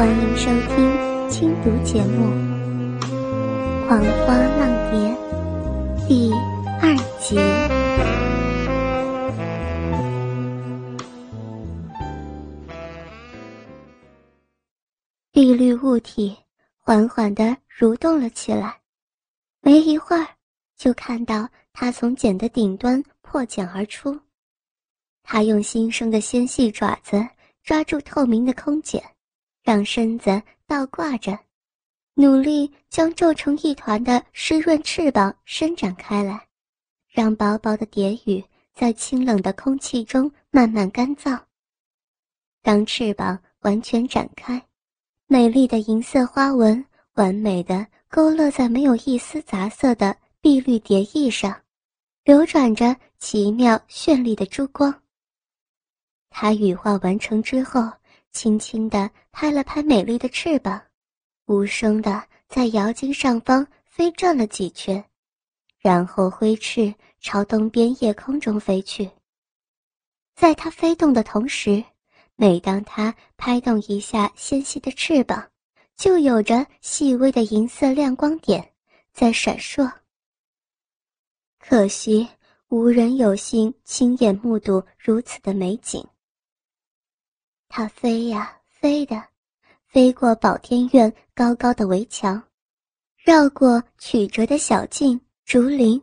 欢迎收听轻读节目《狂花浪蝶》第二集。碧绿物体缓缓地蠕动了起来，没一会儿，就看到它从茧的顶端破茧而出。它用新生的纤细爪子抓住透明的空茧。让身子倒挂着，努力将皱成一团的湿润翅膀伸展开来，让薄薄的蝶羽在清冷的空气中慢慢干燥。当翅膀完全展开，美丽的银色花纹完美的勾勒在没有一丝杂色的碧绿蝶翼上，流转着奇妙绚丽的珠光。它羽化完成之后。轻轻地拍了拍美丽的翅膀，无声地在瑶茎上方飞转了几圈，然后挥翅朝东边夜空中飞去。在它飞动的同时，每当它拍动一下纤细的翅膀，就有着细微的银色亮光点在闪烁。可惜无人有幸亲眼目睹如此的美景。它飞呀飞的，飞过宝天院高高的围墙，绕过曲折的小径竹林，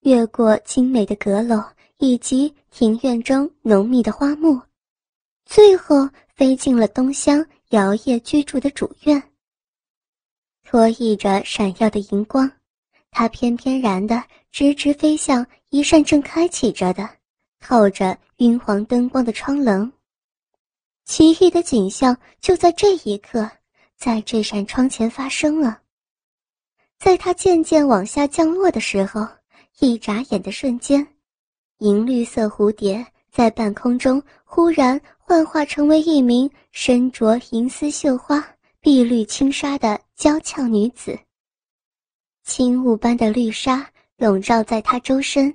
越过精美的阁楼以及庭院中浓密的花木，最后飞进了东乡摇曳居住的主院。拖曳着闪耀的荧光，它翩翩然的直直飞向一扇正开启着的、透着晕黄灯光的窗棱。奇异的景象就在这一刻，在这扇窗前发生了。在它渐渐往下降落的时候，一眨眼的瞬间，银绿色蝴蝶在半空中忽然幻化成为一名身着银丝绣花、碧绿轻纱的娇俏女子。轻雾般的绿纱笼罩在她周身，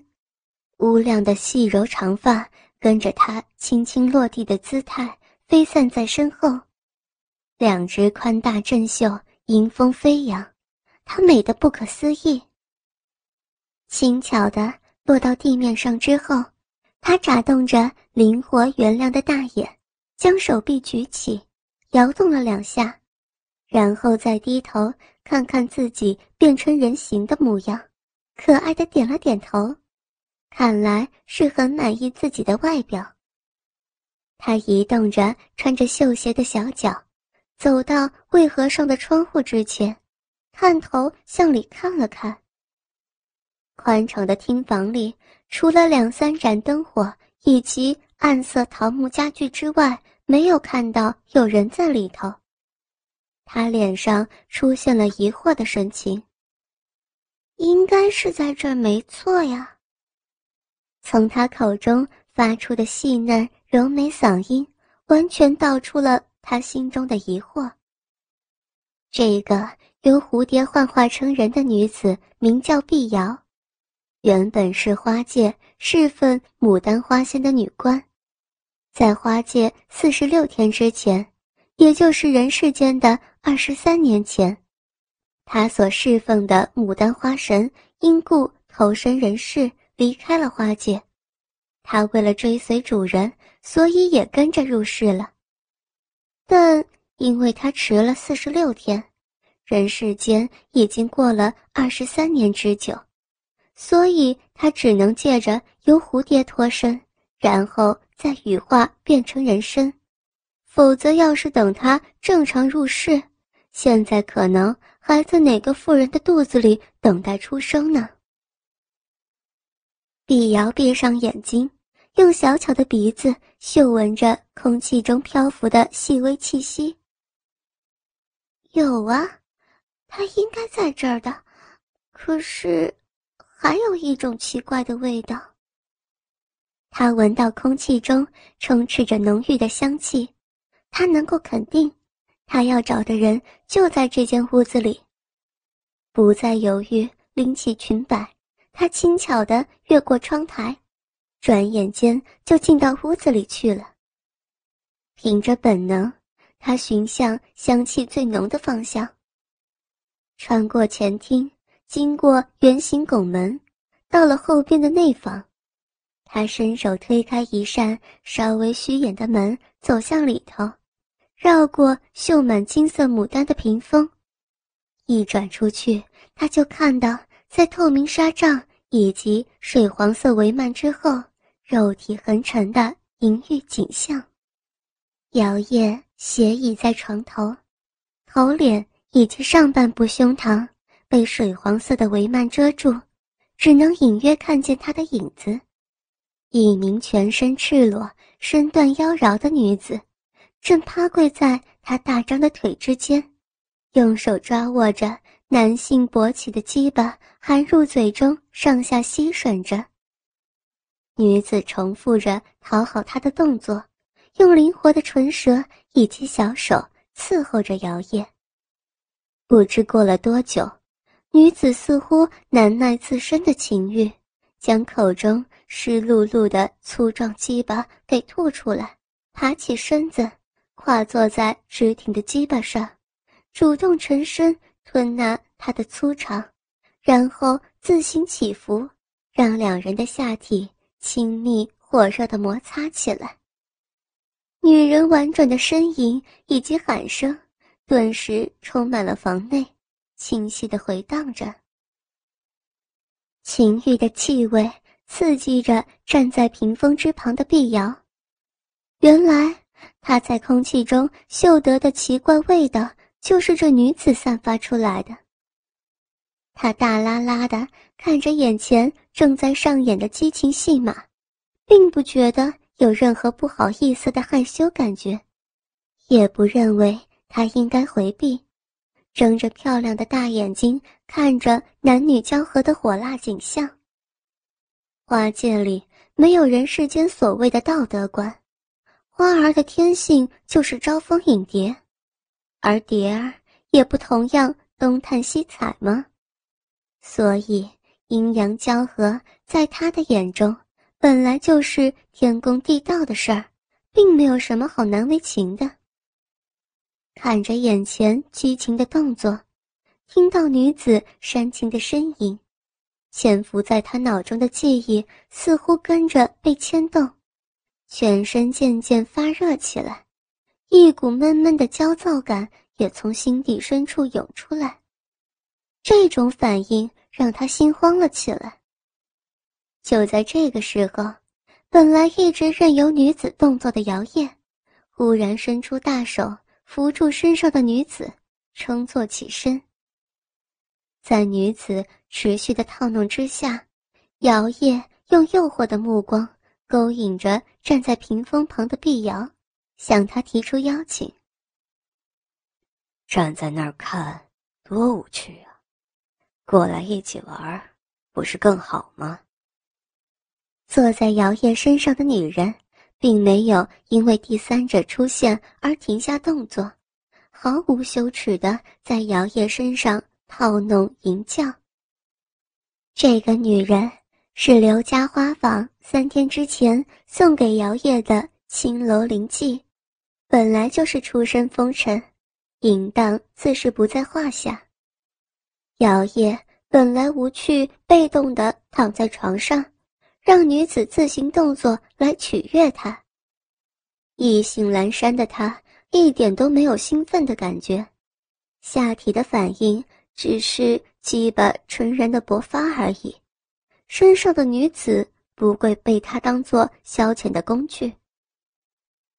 乌亮的细柔长发跟着她轻轻落地的姿态。飞散在身后，两只宽大振袖迎风飞扬，她美得不可思议。轻巧的落到地面上之后，她眨动着灵活圆亮的大眼，将手臂举起，摇动了两下，然后再低头看看自己变成人形的模样，可爱的点了点头，看来是很满意自己的外表。他移动着穿着绣鞋的小脚，走到渭河上的窗户之前，探头向里看了看。宽敞的厅房里，除了两三盏灯火以及暗色桃木家具之外，没有看到有人在里头。他脸上出现了疑惑的神情。应该是在这儿没错呀。从他口中发出的细嫩。柔美嗓音完全道出了他心中的疑惑。这个由蝴蝶幻化成人的女子名叫碧瑶，原本是花界侍奉牡丹花仙的女官，在花界四十六天之前，也就是人世间的二十三年前，她所侍奉的牡丹花神因故投身人世，离开了花界。她为了追随主人。所以也跟着入世了，但因为他迟了四十六天，人世间已经过了二十三年之久，所以他只能借着由蝴蝶脱身，然后再羽化变成人身。否则，要是等他正常入世，现在可能还在哪个妇人的肚子里等待出生呢？碧瑶闭上眼睛。用小巧的鼻子嗅闻着空气中漂浮的细微气息。有啊，它应该在这儿的，可是还有一种奇怪的味道。他闻到空气中充斥着浓郁的香气，他能够肯定，他要找的人就在这间屋子里。不再犹豫，拎起裙摆，他轻巧地越过窗台。转眼间就进到屋子里去了。凭着本能，他寻向香气最浓的方向。穿过前厅，经过圆形拱门，到了后边的内房。他伸手推开一扇稍微虚掩的门，走向里头，绕过绣满金色牡丹的屏风，一转出去，他就看到在透明纱帐以及水黄色帷幔之后，肉体横陈的淫欲景象。摇曳斜倚在床头，头脸以及上半部胸膛被水黄色的帷幔遮住，只能隐约看见他的影子。一名全身赤裸、身段妖娆的女子，正趴跪在他大张的腿之间，用手抓握着男性勃起的鸡巴，含入嘴中，上下吸吮着。女子重复着讨好他的动作，用灵活的唇舌以及小手伺候着摇曳。不知过了多久，女子似乎难耐自身的情欲，将口中。湿漉漉的粗壮鸡巴给吐出来，爬起身子，跨坐在直挺的鸡巴上，主动沉身吞纳他的粗长，然后自行起伏，让两人的下体亲密火热的摩擦起来。女人婉转的呻吟以及喊声，顿时充满了房内，清晰的回荡着情欲的气味。刺激着站在屏风之旁的碧瑶，原来她在空气中嗅得的奇怪味道，就是这女子散发出来的。他大拉拉的看着眼前正在上演的激情戏码，并不觉得有任何不好意思的害羞感觉，也不认为他应该回避，睁着漂亮的大眼睛看着男女交合的火辣景象。花界里没有人世间所谓的道德观，花儿的天性就是招蜂引蝶，而蝶儿也不同样东探西采吗？所以阴阳交合在他的眼中本来就是天公地道的事儿，并没有什么好难为情的。看着眼前激情的动作，听到女子煽情的呻吟。潜伏在他脑中的记忆似乎跟着被牵动，全身渐渐发热起来，一股闷闷的焦躁感也从心底深处涌出来。这种反应让他心慌了起来。就在这个时候，本来一直任由女子动作的摇曳，忽然伸出大手扶住身上的女子，撑坐起身。在女子持续的套弄之下，姚叶用诱惑的目光勾引着站在屏风旁的碧瑶，向她提出邀请。站在那儿看多无趣，过来一起玩，不是更好吗？坐在姚烨身上的女人，并没有因为第三者出现而停下动作，毫无羞耻的在姚烨身上。套弄淫叫。这个女人是刘家花坊三天之前送给姚烨的青楼灵妓，本来就是出身风尘，淫荡自是不在话下。姚烨本来无趣，被动的躺在床上，让女子自行动作来取悦他。意兴阑珊的他一点都没有兴奋的感觉，下体的反应。只是鸡巴纯然的勃发而已，身上的女子不会被他当做消遣的工具。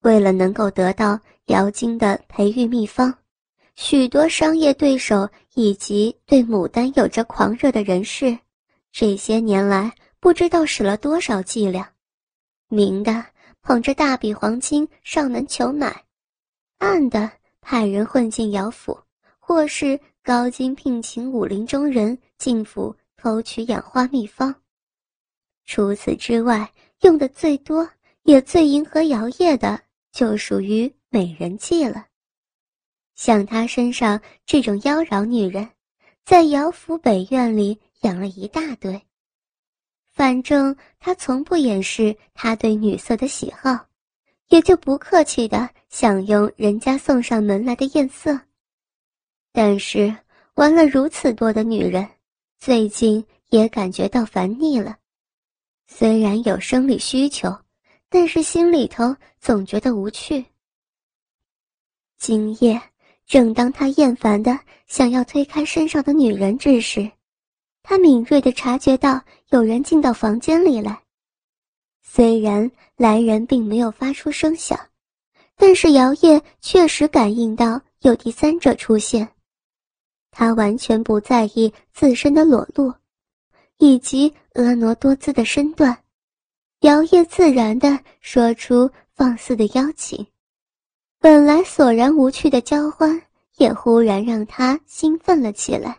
为了能够得到姚金的培育秘方，许多商业对手以及对牡丹有着狂热的人士，这些年来不知道使了多少伎俩，明的捧着大笔黄金上门求买，暗的派人混进姚府，或是。高金聘请武林中人进府偷取养花秘方。除此之外，用的最多也最迎合姚烨的，就属于美人计了。像她身上这种妖娆女人，在姚府北院里养了一大堆。反正他从不掩饰他对女色的喜好，也就不客气的享用人家送上门来的艳色。但是玩了如此多的女人，最近也感觉到烦腻了。虽然有生理需求，但是心里头总觉得无趣。今夜，正当他厌烦的想要推开身上的女人之时，他敏锐的察觉到有人进到房间里来。虽然来人并没有发出声响，但是姚叶确实感应到有第三者出现。他完全不在意自身的裸露，以及婀娜多姿的身段，摇曳自然地说出放肆的邀请。本来索然无趣的交欢，也忽然让他兴奋了起来。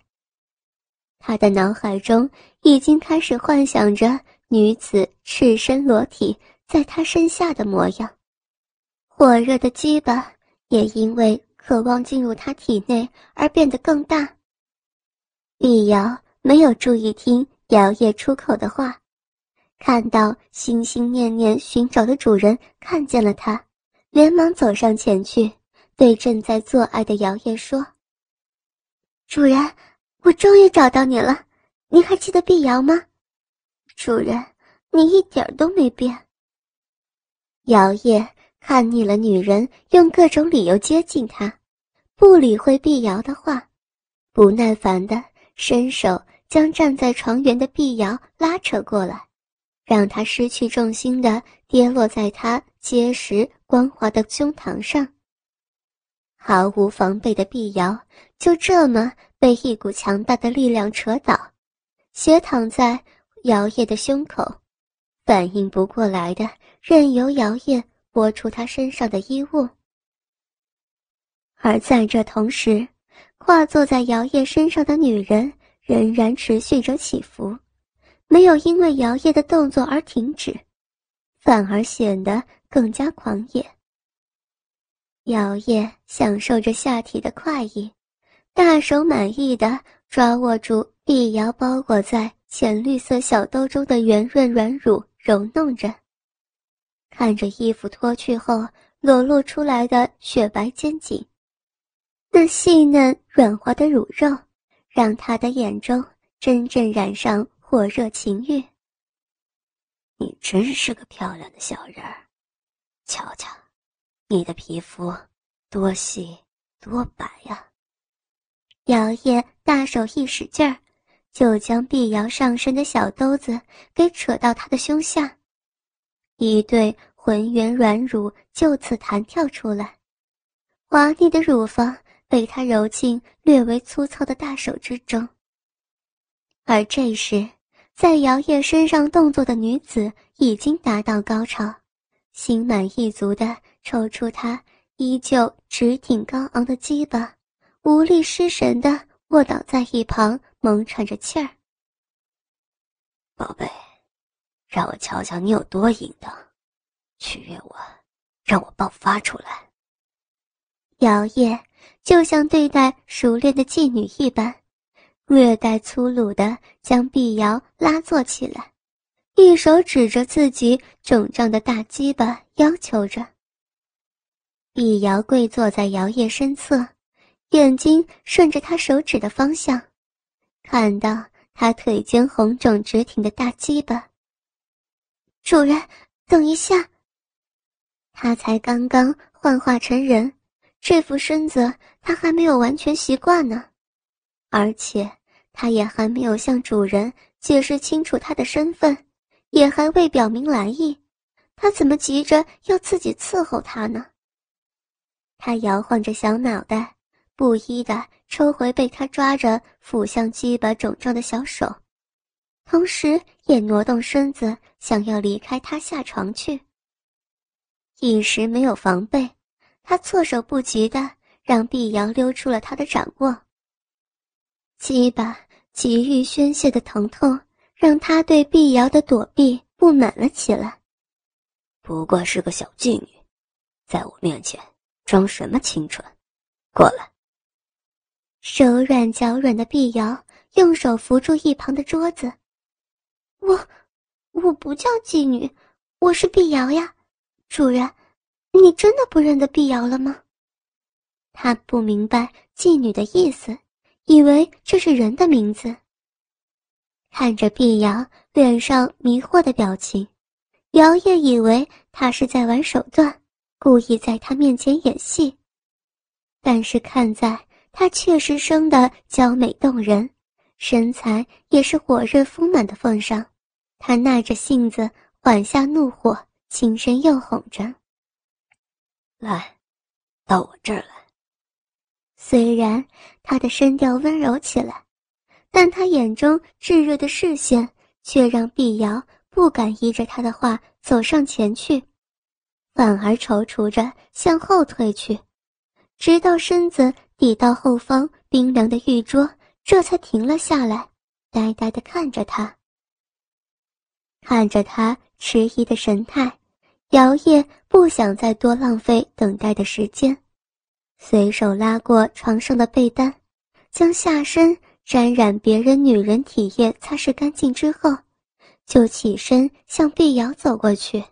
他的脑海中已经开始幻想着女子赤身裸体在他身下的模样，火热的鸡巴也因为。渴望进入他体内而变得更大。碧瑶没有注意听姚叶出口的话，看到心心念念寻找的主人看见了他，连忙走上前去，对正在做爱的姚叶说：“主人，我终于找到你了，你还记得碧瑶吗？主人，你一点都没变。”姚叶。看腻了女人用各种理由接近他，不理会碧瑶的话，不耐烦的伸手将站在床缘的碧瑶拉扯过来，让她失去重心的跌落在他结实光滑的胸膛上。毫无防备的碧瑶就这么被一股强大的力量扯倒，斜躺在姚叶的胸口，反应不过来的任由姚叶。拨出他身上的衣物，而在这同时，跨坐在姚叶身上的女人仍然持续着起伏，没有因为姚叶的动作而停止，反而显得更加狂野。姚叶享受着下体的快意，大手满意的抓握住碧瑶包裹在浅绿色小兜中的圆润软乳，揉弄着。看着衣服脱去后裸露出来的雪白肩颈，那细嫩软滑的乳肉，让他的眼中真正染上火热情欲。你真是个漂亮的小人儿，瞧瞧，你的皮肤多细多白呀！姚叶大手一使劲儿，就将碧瑶上身的小兜子给扯到他的胸下。一对浑圆软乳就此弹跳出来，滑腻的乳房被他揉进略微粗糙的大手之中。而这时，在摇曳身上动作的女子已经达到高潮，心满意足地抽出他依旧直挺高昂的鸡巴，无力失神地卧倒在一旁，猛喘着气儿。宝贝。让我瞧瞧你有多淫荡，取悦我，让我爆发出来。姚叶就像对待熟练的妓女一般，略带粗鲁地将碧瑶拉坐起来，一手指着自己肿胀的大鸡巴，要求着。碧瑶跪坐在姚叶身侧，眼睛顺着他手指的方向，看到他腿间红肿直挺的大鸡巴。主人，等一下。他才刚刚幻化成人，这副身子他还没有完全习惯呢，而且他也还没有向主人解释清楚他的身份，也还未表明来意，他怎么急着要自己伺候他呢？他摇晃着小脑袋，不依的抽回被他抓着抚向鸡巴肿胀的小手。同时也挪动身子，想要离开他下床去。一时没有防备，他措手不及的让碧瑶溜出了他的掌握。鸡巴急欲宣泄的疼痛，让他对碧瑶的躲避不满了起来。不过是个小妓女，在我面前装什么清纯？过来。手软脚软的碧瑶用手扶住一旁的桌子。我，我不叫妓女，我是碧瑶呀，主人，你真的不认得碧瑶了吗？他不明白妓女的意思，以为这是人的名字。看着碧瑶脸上迷惑的表情，姚叶以为他是在玩手段，故意在他面前演戏。但是看在她确实生得娇美动人，身材也是火热丰满的份上，他耐着性子缓下怒火，轻声又哄着。来，到我这儿来。虽然他的声调温柔起来，但他眼中炙热的视线却让碧瑶不敢依着他的话走上前去，反而踌躇着向后退去，直到身子抵到后方冰凉的玉桌，这才停了下来，呆呆地看着他。看着他迟疑的神态。姚烨不想再多浪费等待的时间，随手拉过床上的被单，将下身沾染别人女人体液擦拭干净之后，就起身向碧瑶走过去。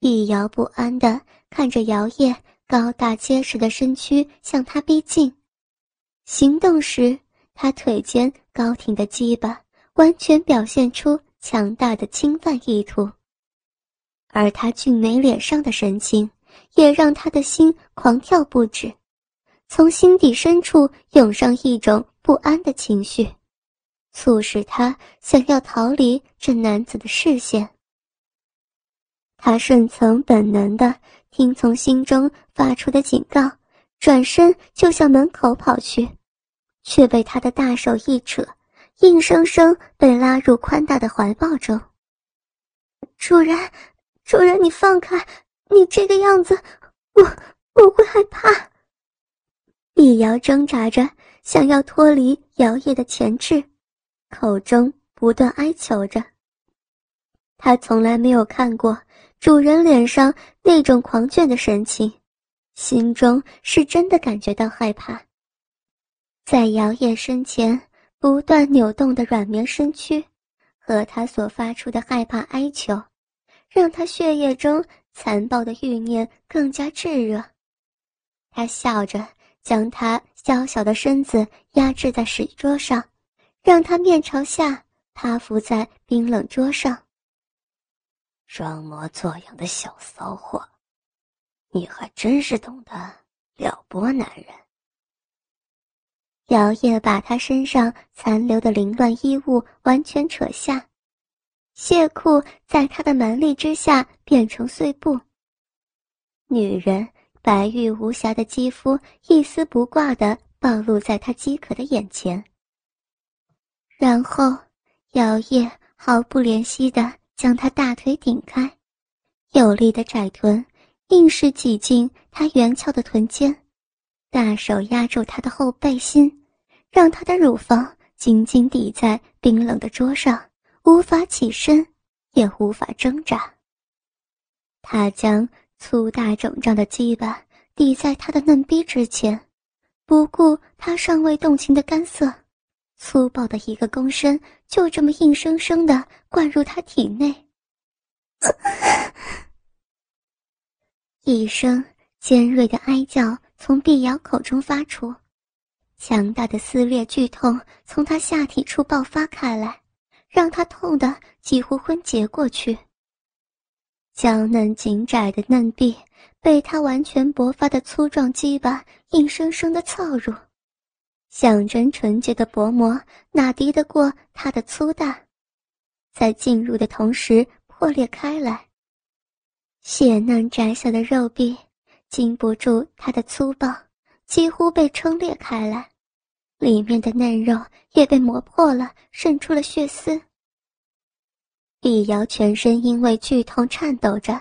碧瑶不安地看着姚烨高大结实的身躯向他逼近，行动时他腿间高挺的鸡巴完全表现出强大的侵犯意图。而他俊美脸上的神情，也让他的心狂跳不止，从心底深处涌上一种不安的情绪，促使他想要逃离这男子的视线。他顺从本能的听从心中发出的警告，转身就向门口跑去，却被他的大手一扯，硬生生被拉入宽大的怀抱中。主人。主人，你放开！你这个样子，我我会害怕。碧瑶挣扎着想要脱离摇曳的钳制，口中不断哀求着。他从来没有看过主人脸上那种狂倦的神情，心中是真的感觉到害怕。在摇曳身前不断扭动的软绵身躯，和他所发出的害怕哀求。让他血液中残暴的欲念更加炙热。他笑着将他小小的身子压制在石桌上，让他面朝下趴伏在冰冷桌上。装模作样的小骚货，你还真是懂得撩拨男人。姚烨把他身上残留的凌乱衣物完全扯下。血裤在他的蛮力之下变成碎布。女人白玉无瑕的肌肤一丝不挂地暴露在他饥渴的眼前。然后，姚叶毫不怜惜地将他大腿顶开，有力的窄臀硬是挤进他圆翘的臀间，大手压住他的后背心，让他的乳房紧紧抵在冰冷的桌上。无法起身，也无法挣扎。他将粗大肿胀的鸡巴抵在他的嫩逼之前，不顾他尚未动情的干涩，粗暴的一个躬身就这么硬生生的灌入他体内。一声尖锐的哀叫从碧瑶口中发出，强大的撕裂剧痛从他下体处爆发开来。让他痛得几乎昏厥过去。娇嫩紧窄的嫩臂被他完全勃发的粗壮鸡巴硬生生的操入，象征纯洁的薄膜哪敌得过他的粗大？在进入的同时破裂开来，血嫩窄小的肉壁经不住他的粗暴，几乎被撑裂开来。里面的嫩肉也被磨破了，渗出了血丝。碧瑶全身因为剧痛颤抖着，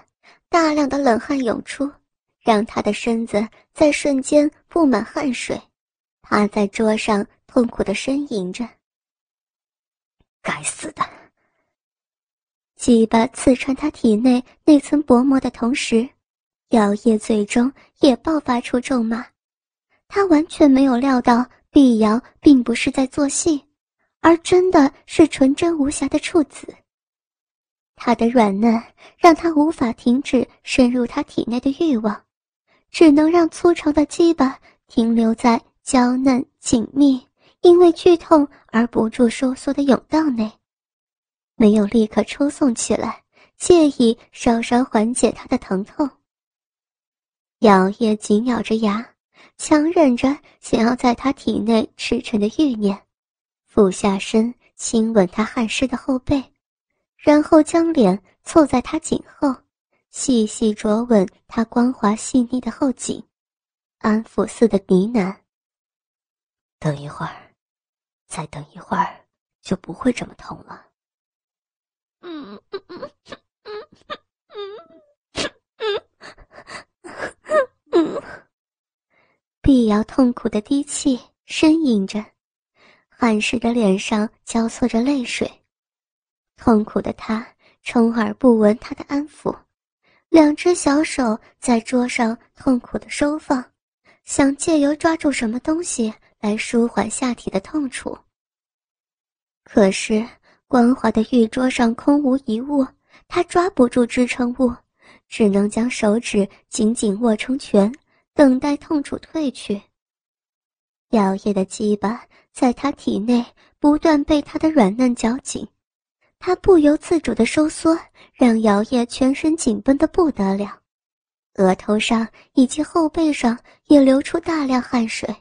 大量的冷汗涌出，让她的身子在瞬间布满汗水，趴在桌上痛苦的呻吟着。该死的！鸡巴刺穿他体内那层薄膜的同时，姚烨最终也爆发出咒骂。他完全没有料到。碧瑶并不是在做戏，而真的是纯真无瑕的处子。他的软嫩让他无法停止深入他体内的欲望，只能让粗长的鸡巴停留在娇嫩紧密、因为剧痛而不住收缩的甬道内，没有立刻抽送起来，借以稍稍缓解他的疼痛。姚叶紧咬着牙，强忍着想要在他体内驰骋的欲念，俯下身亲吻他汗湿的后背。然后将脸凑在他颈后，细细啄吻他光滑细腻的后颈，安抚似的呢喃：“等一会儿，再等一会儿，就不会这么痛了。”嗯嗯嗯嗯嗯嗯嗯，碧瑶痛苦的低气呻吟着，汗湿的脸上交错着泪水。痛苦的他充耳不闻他的安抚，两只小手在桌上痛苦的收放，想借由抓住什么东西来舒缓下体的痛楚。可是光滑的玉桌上空无一物，他抓不住支撑物，只能将手指紧紧握成拳，等待痛楚退去。摇曳的鸡巴在他体内不断被他的软嫩绞紧。他不由自主的收缩，让姚叶全身紧绷的不得了，额头上以及后背上也流出大量汗水。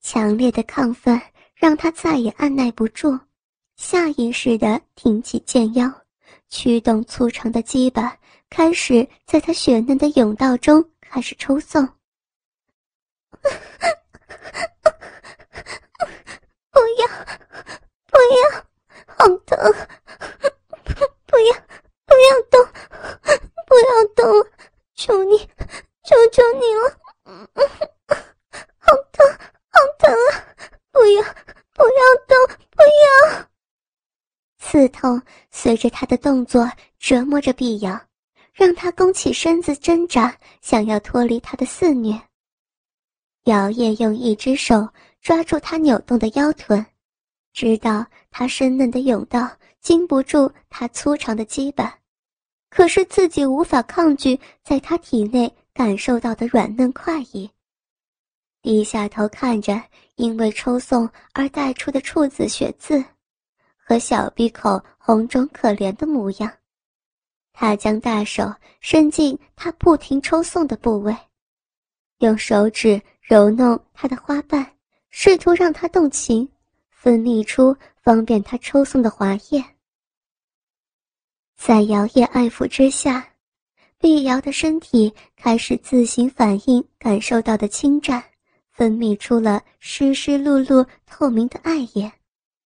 强烈的亢奋让他再也按耐不住，下意识的挺起剑腰，驱动粗长的鸡巴开始在他雪嫩的甬道中开始抽送。不要，不要，好疼！不要，不要动，不要动！求你，求求你了！好疼，好疼啊！不要，不要动，不要！刺痛随着他的动作折磨着碧瑶，让他弓起身子挣扎，想要脱离他的肆虐。姚叶用一只手抓住他扭动的腰臀，知道他深嫩的甬道。经不住他粗长的羁绊，可是自己无法抗拒在他体内感受到的软嫩快意。低下头看着因为抽送而带出的处子血渍，和小闭口红肿可怜的模样，他将大手伸进他不停抽送的部位，用手指揉弄他的花瓣，试图让他动情，分泌出方便他抽送的滑液。在摇曳爱抚之下，碧瑶的身体开始自行反应感受到的侵占，分泌出了湿湿漉漉、透明的爱液。